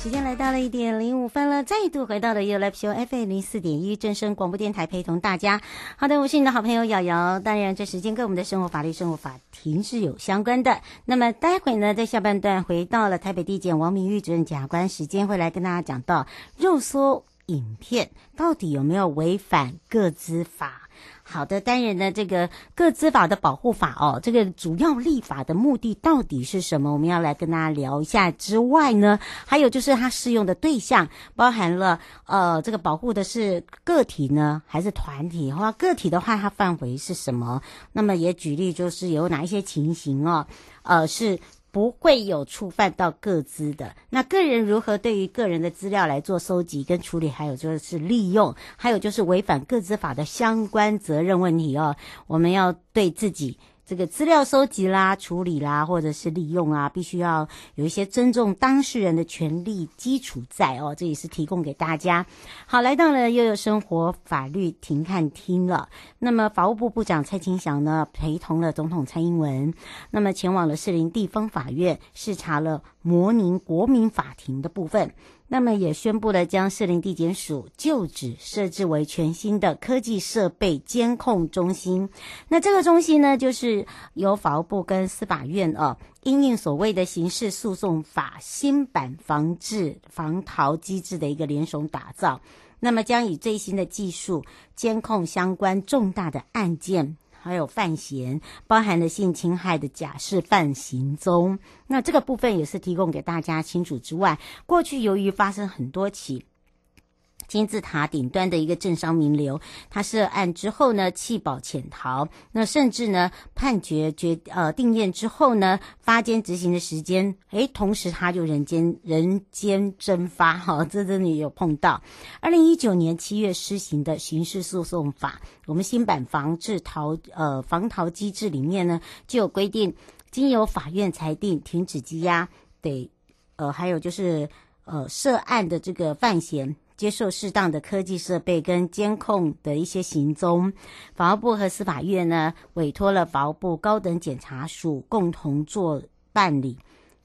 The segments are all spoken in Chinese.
时间来到了一点零五分了，再度回到了 You Live Show FM 零四点一正声广播电台，陪同大家。好的，我是你的好朋友瑶瑶。当然，这时间跟我们的生活法律、生活法庭是有相关的。那么，待会呢，在下半段回到了台北地检王明玉主任检察官，时间会来跟大家讲到肉搜影片到底有没有违反个资法。好的，当然呢，这个个资法的保护法哦，这个主要立法的目的到底是什么？我们要来跟大家聊一下。之外呢，还有就是它适用的对象包含了呃，这个保护的是个体呢，还是团体？话个体的话，它范围是什么？那么也举例就是有哪一些情形哦，呃，是。不会有触犯到各资的。那个人如何对于个人的资料来做收集跟处理，还有就是利用，还有就是违反各资法的相关责任问题哦，我们要对自己。这个资料收集啦、处理啦，或者是利用啊，必须要有一些尊重当事人的权利基础在哦。这也是提供给大家。好，来到了悠悠生活法律庭看厅了。那么，法务部部长蔡清祥呢，陪同了总统蔡英文，那么前往了士林地方法院视察了模拟国民法庭的部分。那么也宣布了将士林地检署旧址设置为全新的科技设备监控中心。那这个中心呢，就是由法务部跟司法院啊，因应所谓的刑事诉讼法新版防治防逃机制的一个联手打造。那么将以最新的技术监控相关重大的案件。还有范闲，包含了性侵害的假释犯行踪，那这个部分也是提供给大家清楚之外，过去由于发生很多起。金字塔顶端的一个政商名流，他涉案之后呢，弃保潜逃，那甚至呢判决决呃定验之后呢，发监执行的时间，诶，同时他就人间人间蒸发哈，这真的有碰到。二零一九年七月施行的刑事诉讼法，我们新版防治逃呃防逃机制里面呢，就有规定，经由法院裁定停止羁押，得呃还有就是呃涉案的这个犯嫌。接受适当的科技设备跟监控的一些行踪。法务部和司法院呢，委托了法务部高等检察署共同做办理。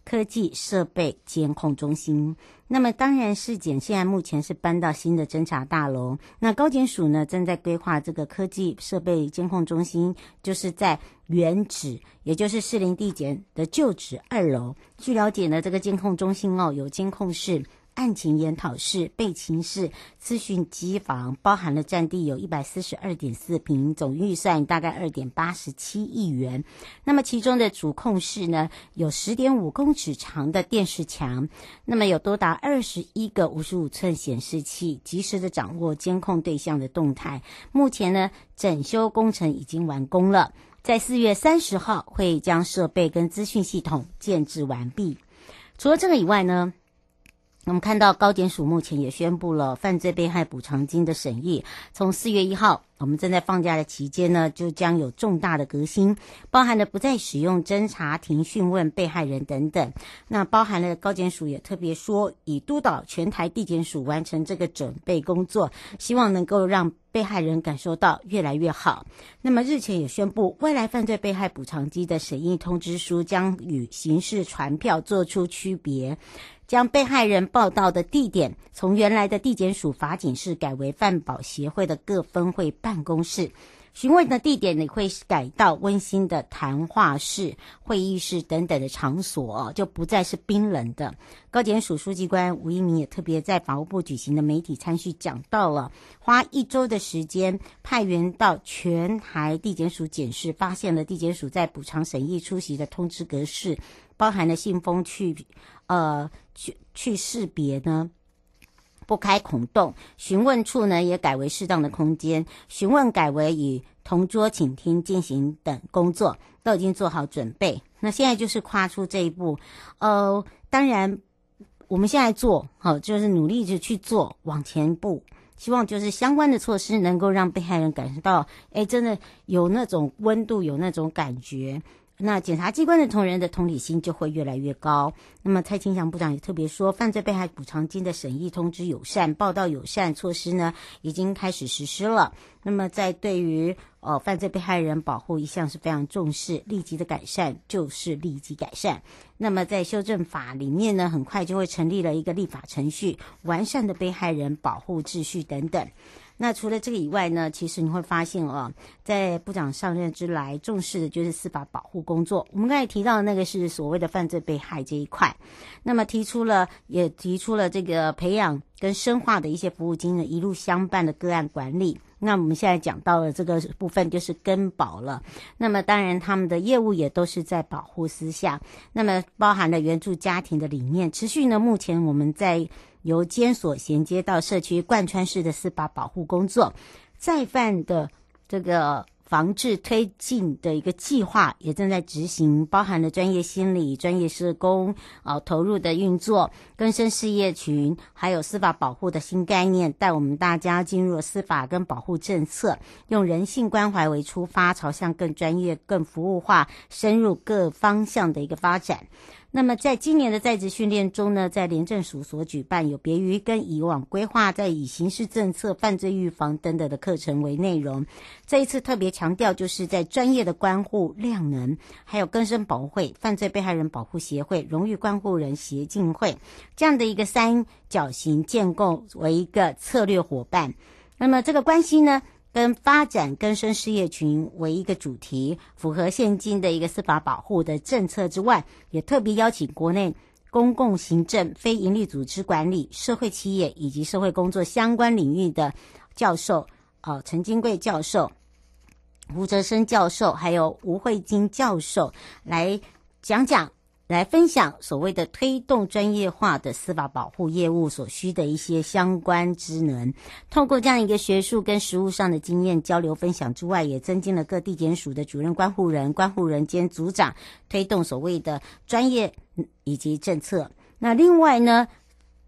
科技设备监控中心，那么当然事件现在目前是搬到新的侦查大楼。那高检署呢，正在规划这个科技设备监控中心，就是在原址，也就是士林地检的旧址二楼。据了解呢，这个监控中心哦，有监控室。案情研讨室、备勤室、资讯机房，包含了占地有一百四十二点四坪，总预算大概二点八十七亿元。那么其中的主控室呢，有十点五公尺长的电视墙，那么有多达二十一个五十五寸显示器，及时的掌握监控对象的动态。目前呢，整修工程已经完工了，在四月三十号会将设备跟资讯系统建置完毕。除了这个以外呢，我们看到高检署目前也宣布了犯罪被害补偿金的审议，从四月一号，我们正在放假的期间呢，就将有重大的革新，包含了不再使用侦查庭讯问被害人等等。那包含了高检署也特别说，以督导全台地检署完成这个准备工作，希望能够让被害人感受到越来越好。那么日前也宣布，未来犯罪被害补偿金的审议通知书将与刑事传票做出区别。将被害人报到的地点从原来的地检署法警室改为犯保协会的各分会办公室，询问的地点也会改到温馨的谈话室、会议室等等的场所，就不再是冰冷的。高检署书记官吴一鸣也特别在法务部举行的媒体参叙讲到了，花一周的时间派员到全台地检署检视，发现了地检署在补偿审议出席的通知格式。包含了信封去，呃，去去识别呢，不开孔洞；询问处呢也改为适当的空间；询问改为与同桌倾听进行等工作，都已经做好准备。那现在就是跨出这一步，呃，当然我们现在做好，就是努力着去做，往前步，希望就是相关的措施能够让被害人感受到，哎，真的有那种温度，有那种感觉。那检察机关的同仁的同理心就会越来越高。那么蔡清祥部长也特别说，犯罪被害补偿金的审议通知友善、报道友善措施呢，已经开始实施了。那么在对于呃犯罪被害人保护一向是非常重视，立即的改善就是立即改善。那么在修正法里面呢，很快就会成立了一个立法程序，完善的被害人保护秩序等等。那除了这个以外呢，其实你会发现哦，在部长上任之来，重视的就是司法保护工作。我们刚才提到的那个是所谓的犯罪被害这一块，那么提出了也提出了这个培养跟深化的一些服务经验，一路相伴的个案管理。那我们现在讲到了这个部分，就是根保了。那么当然他们的业务也都是在保护私下，那么包含了援助家庭的理念，持续呢，目前我们在。由监所衔接到社区贯穿式的司法保护工作，再犯的这个防治推进的一个计划也正在执行，包含了专业心理、专业社工啊投入的运作，更生事业群，还有司法保护的新概念，带我们大家进入司法跟保护政策，用人性关怀为出发，朝向更专业、更服务化、深入各方向的一个发展。那么，在今年的在职训练中呢，在廉政署所举办，有别于跟以往规划在以刑事政策、犯罪预防等等的课程为内容，这一次特别强调，就是在专业的关护量能，还有更生保护会、犯罪被害人保护协会、荣誉关护人协进会这样的一个三角形建构为一个策略伙伴。那么这个关系呢，跟发展更生事业群为一个主题，符合现今的一个司法保护的政策之外，也特别邀请国内公共行政、非营利组织管理、社会企业以及社会工作相关领域的教授，呃，陈金贵教授、吴哲生教授，还有吴慧金教授来讲讲。来分享所谓的推动专业化的司法保护业务所需的一些相关职能，透过这样一个学术跟实务上的经验交流分享之外，也增进了各地检署的主任关护人、关护人兼组长推动所谓的专业以及政策。那另外呢，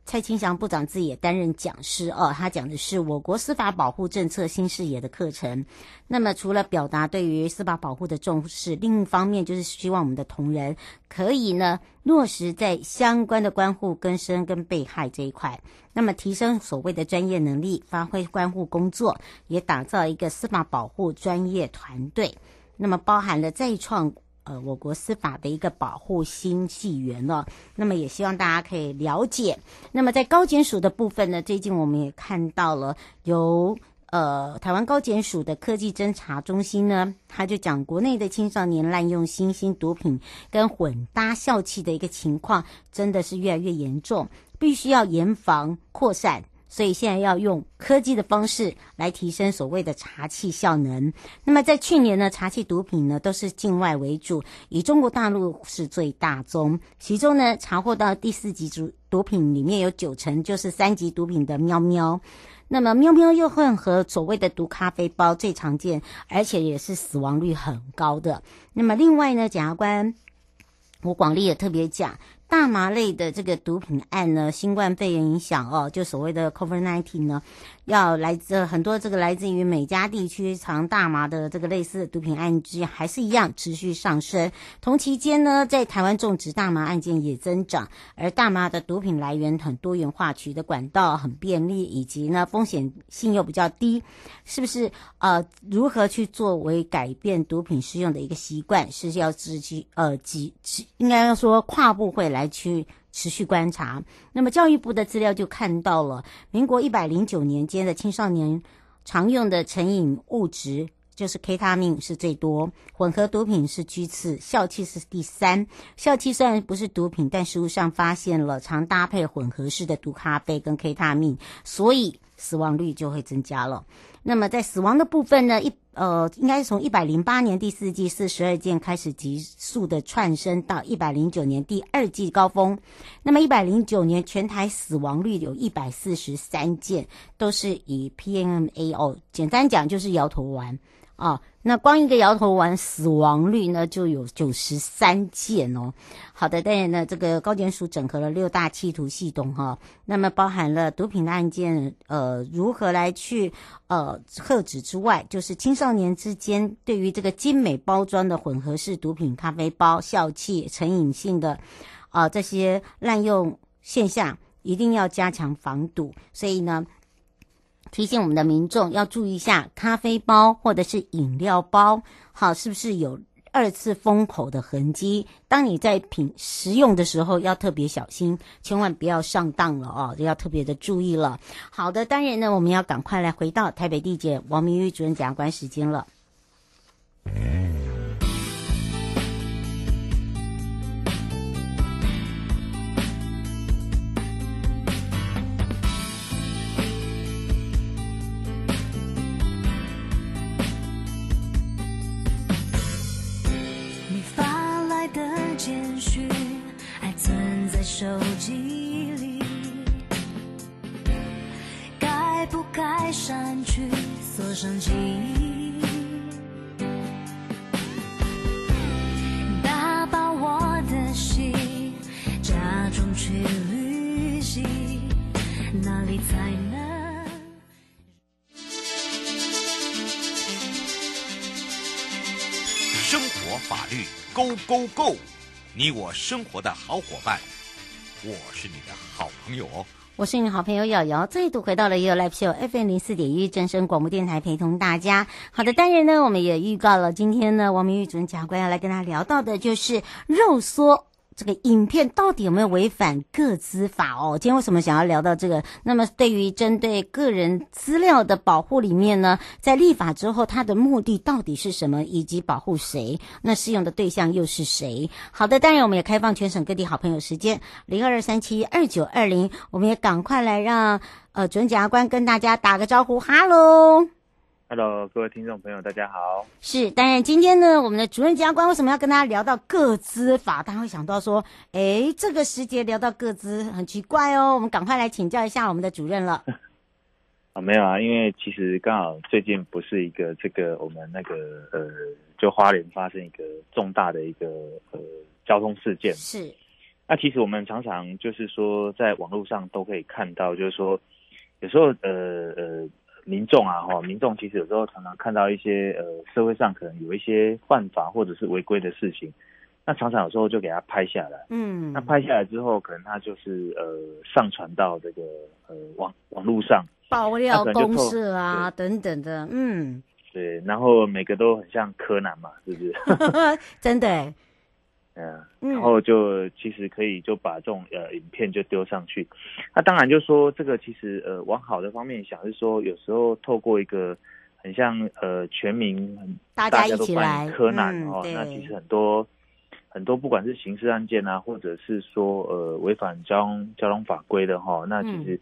蔡清祥部长自己也担任讲师哦，他讲的是我国司法保护政策新视野的课程。那么除了表达对于司法保护的重视，另一方面就是希望我们的同仁可以呢落实在相关的关护更生跟被害这一块，那么提升所谓的专业能力，发挥关护工作，也打造一个司法保护专业团队。那么包含了再创。呃，我国司法的一个保护新纪元了。那么也希望大家可以了解。那么在高检署的部分呢，最近我们也看到了由呃台湾高检署的科技侦查中心呢，他就讲国内的青少年滥用新兴毒品跟混搭笑气的一个情况，真的是越来越严重，必须要严防扩散。所以现在要用科技的方式来提升所谓的查缉效能。那么在去年呢，查缉毒品呢都是境外为主，以中国大陆是最大宗。其中呢，查获到第四级毒毒品里面有九成就是三级毒品的喵喵。那么喵喵又混合所谓的毒咖啡包最常见，而且也是死亡率很高的。那么另外呢，检察官吴广利也特别讲。大麻类的这个毒品案呢，新冠肺炎影响哦，就所谓的 COVID-19 呢。要来自很多这个来自于美加地区藏大麻的这个类似的毒品案件还是一样持续上升。同期间呢，在台湾种植大麻案件也增长，而大麻的毒品来源很多元化，取得管道很便利，以及呢风险性又比较低，是不是？呃，如何去作为改变毒品使用的一个习惯，是要自己呃几应该要说跨部会来去。持续观察，那么教育部的资料就看到了，民国一百零九年间的青少年常用的成瘾物质就是 K 他命是最多，混合毒品是居次，笑气是第三。笑气虽然不是毒品，但实务上发现了常搭配混合式的毒咖啡跟 K 他命，所以死亡率就会增加了。那么在死亡的部分呢，一呃，应该是从一百零八年第四季四十二件开始急速的窜升到一百零九年第二季高峰。那么一百零九年全台死亡率有一百四十三件，都是以 PMAO，，简单讲就是摇头丸。啊，那光一个摇头丸死亡率呢就有九十三件哦。好的，当然呢，这个高检署整合了六大缉毒系统哈、那么包含了毒品的案件，呃，如何来去呃遏止之外，就是青少年之间对于这个精美包装的混合式毒品咖啡包、笑气、成瘾性的啊、这些滥用现象，一定要加强防堵。所以呢。提醒我们的民众要注意一下咖啡包或者是饮料包，好，是不是有二次封口的痕迹？当你在品食用的时候要特别小心，千万不要上当了哦，要特别的注意了。好的，当然呢，我们要赶快来回到台北地检王明玉主任检察官时间了。手机里，该不该删去锁上记忆？打包我的心，假装去旅行，哪里才能？生活法律 Go Go Go，你我生活的好伙伴。我是你的好朋友哦，我是你的好朋友瑶瑶，再度回到了也有 Live 秀 FM 零四点一真声广播电台，陪同大家。好的，当然呢，我们也预告了，今天呢，王明玉主任检察官要来跟大家聊到的，就是肉缩。这个影片到底有没有违反个资法哦？今天为什么想要聊到这个？那么对于针对个人资料的保护里面呢，在立法之后，它的目的到底是什么，以及保护谁？那适用的对象又是谁？好的，当然我们也开放全省各地好朋友时间零二三七二九二零，我们也赶快来让呃主任检察官跟大家打个招呼，哈喽。Hello，各位听众朋友，大家好。是，当然今天呢，我们的主任检察官为什么要跟大家聊到个资法？大家会想到说，哎，这个时节聊到个资很奇怪哦。我们赶快来请教一下我们的主任了。啊，没有啊，因为其实刚好最近不是一个这个我们那个呃，就花莲发生一个重大的一个呃交通事件。是。那其实我们常常就是说，在网络上都可以看到，就是说，有时候呃呃，民众啊哈，民众其实有时候常常看到一些呃社会上可能有一些犯法或者是违规的事情，那常常有时候就给他拍下来，嗯，那拍下来之后，可能他就是呃上传到这个呃网网络上，爆料公社啊等等的，嗯，对，然后每个都很像柯南嘛，是不是？真的。嗯，然后就其实可以就把这种呃影片就丢上去，那当然就说这个其实呃往好的方面想是说，有时候透过一个很像呃全民大家一起来柯南哦，嗯、那其实很多很多不管是刑事案件啊，或者是说呃违反交通交通法规的哈，那其实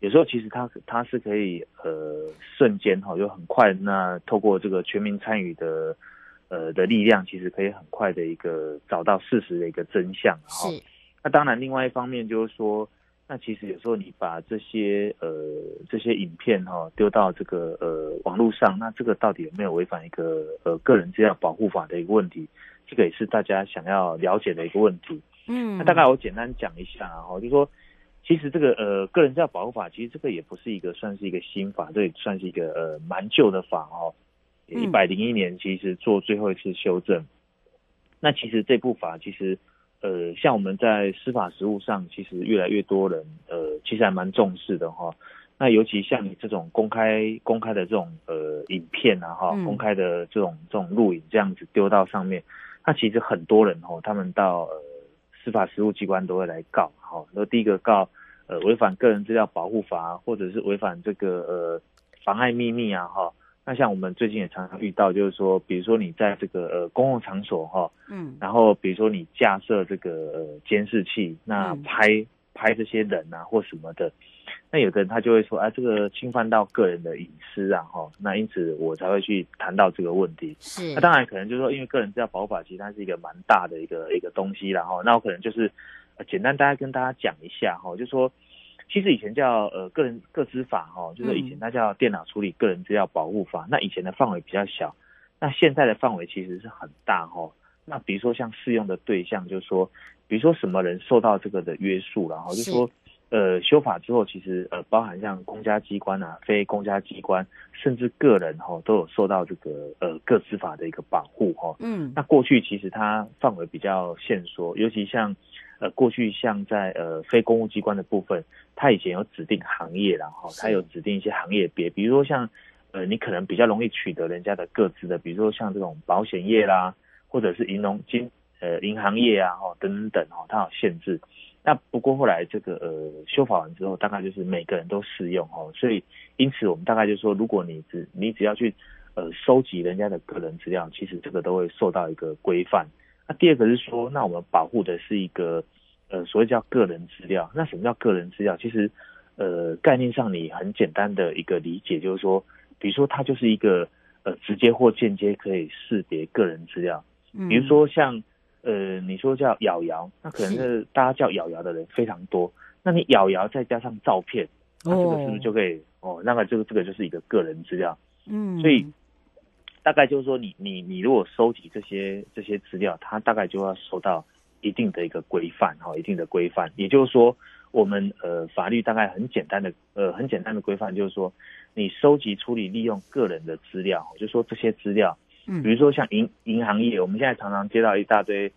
有时候其实它它是可以呃瞬间哈就很快，那透过这个全民参与的。呃的力量其实可以很快的一个找到事实的一个真相，哈。那当然，另外一方面就是说，那其实有时候你把这些呃这些影片哈丢到这个呃网络上，那这个到底有没有违反一个呃个人资料保护法的一个问题？这个也是大家想要了解的一个问题。嗯，那大概我简单讲一下哈，就是说，其实这个呃个人资料保护法，其实这个也不是一个算是一个新法，这也算是一个呃蛮旧的法哦。一百零一年，其实做最后一次修正。嗯、那其实这部法，其实呃，像我们在司法实务上，其实越来越多人呃，其实还蛮重视的哈。那尤其像你这种公开公开的这种呃影片啊哈，公开的这种这种录影这样子丢到上面，那其实很多人哈，他们到呃司法实务机关都会来告哈。那第一个告呃违反个人资料保护法，或者是违反这个呃妨碍秘密啊哈。那像我们最近也常常遇到，就是说，比如说你在这个呃公共场所哈，嗯，然后比如说你架设这个呃监视器，那拍、嗯、拍这些人啊或什么的，那有的人他就会说，啊，这个侵犯到个人的隐私啊哈，那因此我才会去谈到这个问题。是，那当然可能就是说，因为个人资料保护法其实它是一个蛮大的一个一个东西，然后那我可能就是简单大家跟大家讲一下哈，就是说。其实以前叫呃个人个资法哈，就是以前它叫电脑处理个人资料保护法。嗯、那以前的范围比较小，那现在的范围其实是很大哈。那比如说像适用的对象，就是说，比如说什么人受到这个的约束，然后就是说，呃，修法之后，其实呃包含像公家机关啊、非公家机关，甚至个人哈，都有受到这个呃个资法的一个保护哈。嗯。那过去其实它范围比较限缩，尤其像。呃，过去像在呃非公务机关的部分，它以前有指定行业，然后它有指定一些行业别，比如说像呃你可能比较容易取得人家的各自的，比如说像这种保险业啦，或者是银融金呃银行业啊，哦等等哦，它有限制。那不过后来这个呃修法完之后，大概就是每个人都适用哦，所以因此我们大概就是说，如果你只你只要去呃收集人家的个人资料，其实这个都会受到一个规范。那第二个是说，那我们保护的是一个。呃，所谓叫个人资料，那什么叫个人资料？其实，呃，概念上你很简单的一个理解就是说，比如说它就是一个呃直接或间接可以识别个人资料。嗯，比如说像呃你说叫咬牙，那可能是大家叫咬牙的人非常多，那你咬牙再加上照片，那这个是不是就可以哦，哦？那个这个这个就是一个个人资料。嗯，所以大概就是说你，你你你如果收集这些这些资料，它大概就要收到。一定的一个规范哈，一定的规范，也就是说，我们呃法律大概很简单的呃很简单的规范，就是说，你收集、处理、利用个人的资料，就是说这些资料，嗯，比如说像银银行业，我们现在常常接到一大堆，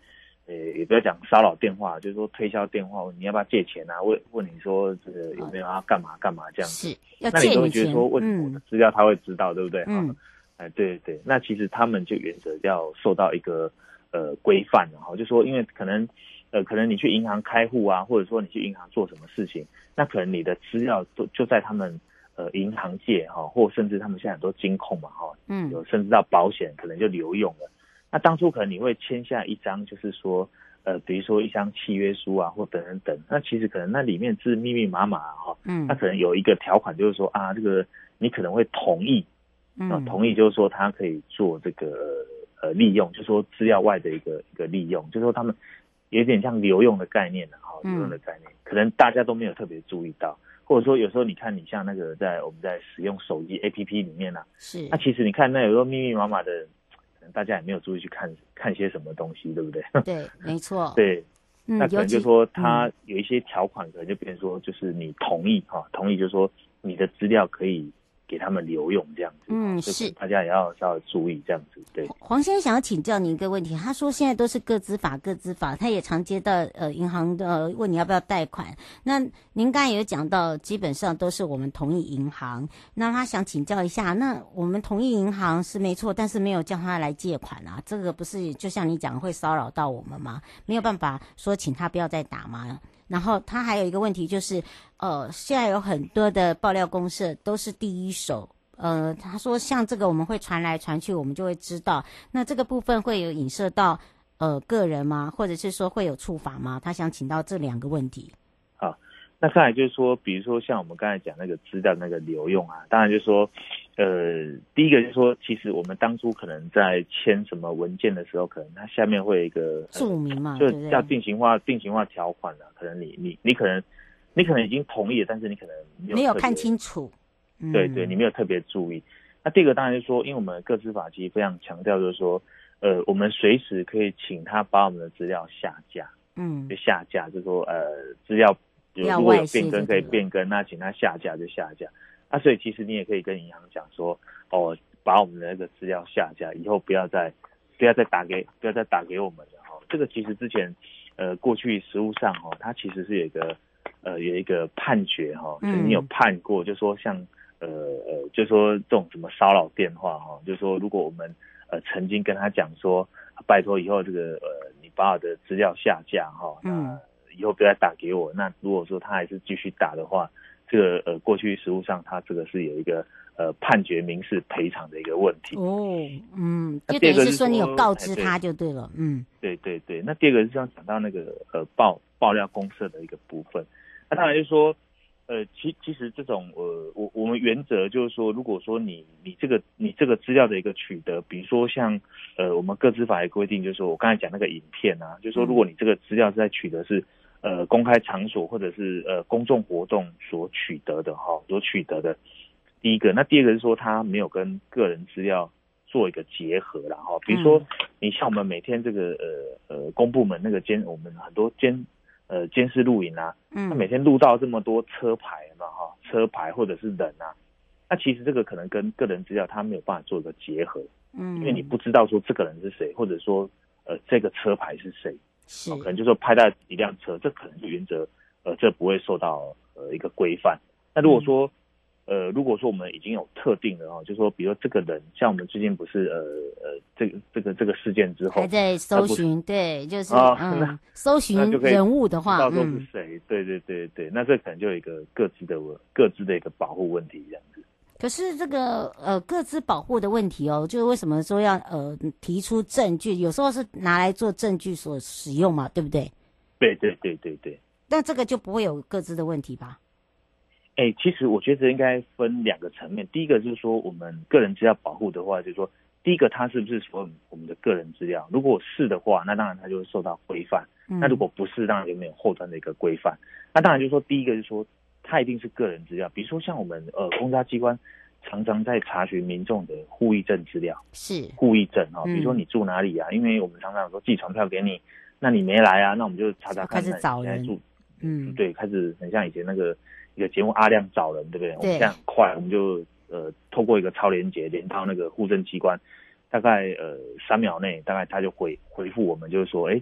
呃，也不要讲骚扰电话，就是说推销电话，你要不要借钱啊？问问你说这个有没有要干嘛干嘛这样子，是要借钱，那你都会觉得说问我的资料他会知道，嗯、对不对？嗯，哎，对对，那其实他们就原则要受到一个。呃，规范的哈，就说因为可能，呃，可能你去银行开户啊，或者说你去银行做什么事情，那可能你的资料都就在他们呃银行界哈，或甚至他们现在很多金控嘛哈，嗯，有甚至到保险可能就留用了。那当初可能你会签下一张，就是说，呃，比如说一张契约书啊，或等等等，那其实可能那里面是密密麻麻哈，嗯，那可能有一个条款就是说啊，这个你可能会同意，嗯，同意就是说他可以做这个。呃，利用就是说资料外的一个一个利用，就是说他们有点像留用的概念的哈，留用的概念，可能大家都没有特别注意到，或者说有时候你看你像那个在我们在使用手机 APP 里面呢，是，那其实你看那有时候密密麻麻的，可能大家也没有注意去看看些什么东西，对不对？对，没错。对，嗯，那可能就是说它有一些条款，可能就变成说，就是你同意哈、嗯，同意就是说你的资料可以。给他们留用这样子，嗯，是大家也要稍微注意这样子。对，黄先生想要请教你一个问题，他说现在都是各资法，各资法，他也常接到呃银行的问你要不要贷款。那您刚才有讲到，基本上都是我们同意银行。那他想请教一下，那我们同意银行是没错，但是没有叫他来借款啊，这个不是就像你讲会骚扰到我们吗？没有办法说请他不要再打吗？然后他还有一个问题就是，呃，现在有很多的爆料公社都是第一手，呃，他说像这个我们会传来传去，我们就会知道，那这个部分会有影射到呃个人吗？或者是说会有处罚吗？他想请到这两个问题。好。那再来就是说，比如说像我们刚才讲那个资料那个留用啊，当然就是说，呃，第一个就是说，其实我们当初可能在签什么文件的时候，可能它下面会有一个注明嘛，就叫定型化定型化条款了，可能你你你可能你可能已经同意了，但是你可能没有，看清楚，对对，你没有特别注意。那第二个当然就是说，因为我们个资法其实非常强调就是说，呃，我们随时可以请他把我们的资料下架，嗯，就下架，就是说呃资料。如果有变更可以变更，那请他下架就下架。那所以其实你也可以跟银行讲说，哦，把我们的那个资料下架，以后不要再不要再打给不要再打给我们了哈。这个其实之前呃过去实务上哈，它其实是有一个呃有一个判决哈，曾经有判过，就说像呃呃就说这种什么骚扰电话哈，就说如果我们呃曾经跟他讲说，拜托以后这个呃你把我的资料下架哈，嗯。以后不要再打给我。那如果说他还是继续打的话，这个呃，过去实务上他这个是有一个呃判决民事赔偿的一个问题。哦，嗯，就等于是说你有告知他就对了。嗯，对对对。那第二个是要讲到那个呃爆爆料公社的一个部分。那当然就是说。呃，其其实这种呃，我我们原则就是说，如果说你你这个你这个资料的一个取得，比如说像呃，我们个资法的规定，就是说我刚才讲那个影片啊，就是说如果你这个资料是在取得是呃公开场所或者是呃公众活动所取得的哈，所取得的，第一个，那第二个是说他没有跟个人资料做一个结合了哈，比如说你像我们每天这个呃呃公部门那个监，我们很多监。呃，监视录影啊，嗯，他每天录到这么多车牌嘛，哈，车牌或者是人啊，那其实这个可能跟个人资料他没有办法做一个结合，嗯，因为你不知道说这个人是谁，或者说呃这个车牌是谁，是，可能就说拍到一辆车，这可能是原则呃这不会受到呃一个规范。那如果说，嗯呃，如果说我们已经有特定的哦，就是说，比如说这个人，像我们最近不是呃呃，这个这个这个事件之后还在搜寻，对，就是啊，嗯、那搜寻人物的话，到时候是谁，对对对对，那这可能就有一个各自的各自的一个保护问题这样子。可是这个呃各自保护的问题哦，就是为什么说要呃提出证据？有时候是拿来做证据所使用嘛，对不对？对对对对对。那这个就不会有各自的问题吧？哎、欸，其实我觉得应该分两个层面。第一个就是说，我们个人资料保护的话，就是说，第一个它是不是属于我们的个人资料？如果是的话，那当然它就会受到规范。那如果不是，当然就没有后端的一个规范。那当然就是说，第一个就是说，它一定是个人资料。比如说像我们呃，公家机关常常在查询民众的户役证资料，是户役证哈。比如说你住哪里啊？因为我们常常说寄传票给你，那你没来啊？那我们就查查看，开始找人住。嗯，对，开始很像以前那个。一个节目阿亮找人，对不对？对。我们现在很快，我们就呃透过一个超连接连到那个户政机关，大概呃三秒内，大概他就回回复我们，就是说，哎，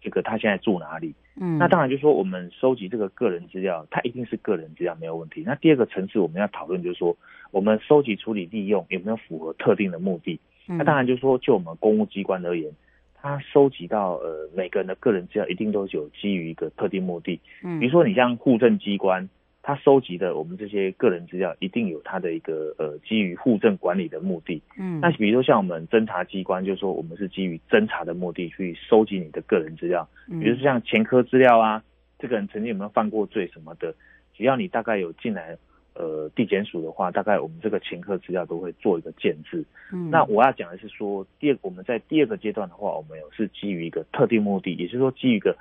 这个他现在住哪里？嗯。那当然就是说，我们收集这个个人资料，它一定是个人资料没有问题。那第二个层次我们要讨论就是说，我们收集、处理、利用有没有符合特定的目的？嗯。那当然就是说，就我们公务机关而言，它收集到呃每个人的个人资料，一定都是有基于一个特定目的。嗯。比如说你像户政机关。他收集的我们这些个人资料，一定有他的一个呃基于户政管理的目的。嗯，那比如说像我们侦查机关，就是说我们是基于侦查的目的去收集你的个人资料。嗯，比如说像前科资料啊，这个人曾经有没有犯过罪什么的，只要你大概有进来呃地检署的话，大概我们这个前科资料都会做一个建制。嗯，那我要讲的是说，第二我们在第二个阶段的话，我们有是基于一个特定目的，也就是说基于一个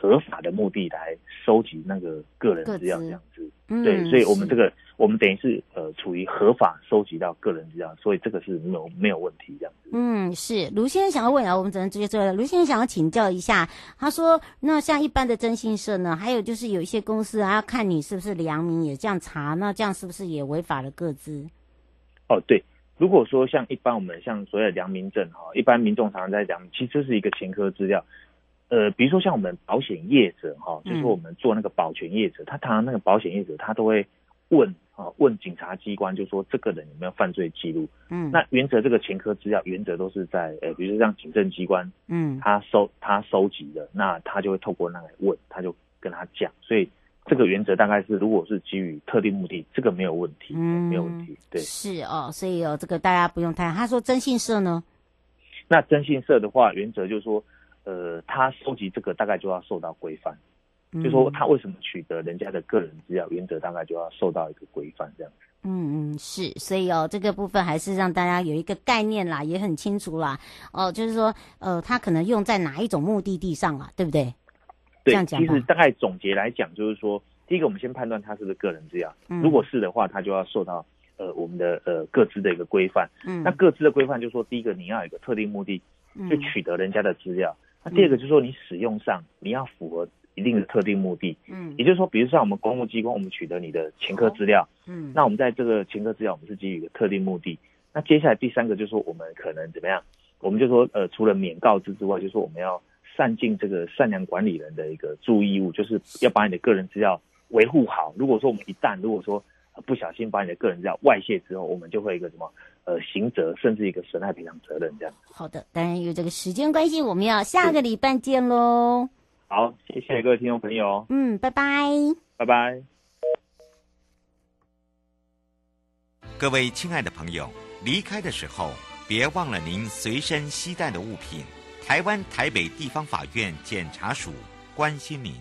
合法的目的来收集那个个人资料这样子。嗯、对，所以我们这个我们等于是呃处于合法收集到个人资料，所以这个是没有没有问题这样子。嗯，是卢先生想要问啊，我们只能直接做了。卢先生想要请教一下，他说，那像一般的征信社呢，还有就是有一些公司啊，要看你是不是良民，也这样查，那这样是不是也违法了个资？哦，对，如果说像一般我们像所谓的良民证哈，一般民众常常在讲，其实这是一个前科资料。呃，比如说像我们保险业者哈，就是说我们做那个保全业者，他常常那个保险业者他都会问啊，问警察机关，就说这个人有没有犯罪记录？嗯，那原则这个前科资料原则都是在呃，比如说像警政机关，嗯，他收他收集的，那他就会透过那来问，他就跟他讲，所以这个原则大概是，如果是基于特定目的，这个没有问题，嗯，没有问题，对，是哦，所以哦，这个大家不用太，他说征信社呢，那征信社的话，原则就是说。呃，他收集这个大概就要受到规范，嗯、就说他为什么取得人家的个人资料，原则大概就要受到一个规范这样子。嗯嗯，是，所以哦，这个部分还是让大家有一个概念啦，也很清楚啦。哦，就是说，呃，他可能用在哪一种目的地上啊，对不对？对，这样讲。其实大概总结来讲，就是说，第一个，我们先判断他是不是个人资料，嗯、如果是的话，他就要受到呃我们的呃各自的一个规范。嗯，那各自的规范就是说，第一个你要有一个特定目的，去取得人家的资料。嗯那第二个就是说，你使用上你要符合一定的特定目的，嗯，也就是说，比如像我们公务机关，我们取得你的前科资料，嗯，那我们在这个前科资料，我们是基于一个特定目的。那接下来第三个就是说，我们可能怎么样？我们就说，呃，除了免告知之外，就是说我们要善尽这个善良管理人的一个注意义务，就是要把你的个人资料维护好。如果说我们一旦如果说不小心把你的个人资料外泄之后，我们就会一个什么呃刑责，甚至一个损害赔偿责任这样。好的，当然有这个时间关系，我们要下个礼拜见喽。好，谢谢各位听众朋友。嗯，拜拜，拜拜。各位亲爱的朋友，离开的时候别忘了您随身携带的物品。台湾台北地方法院检察署关心您。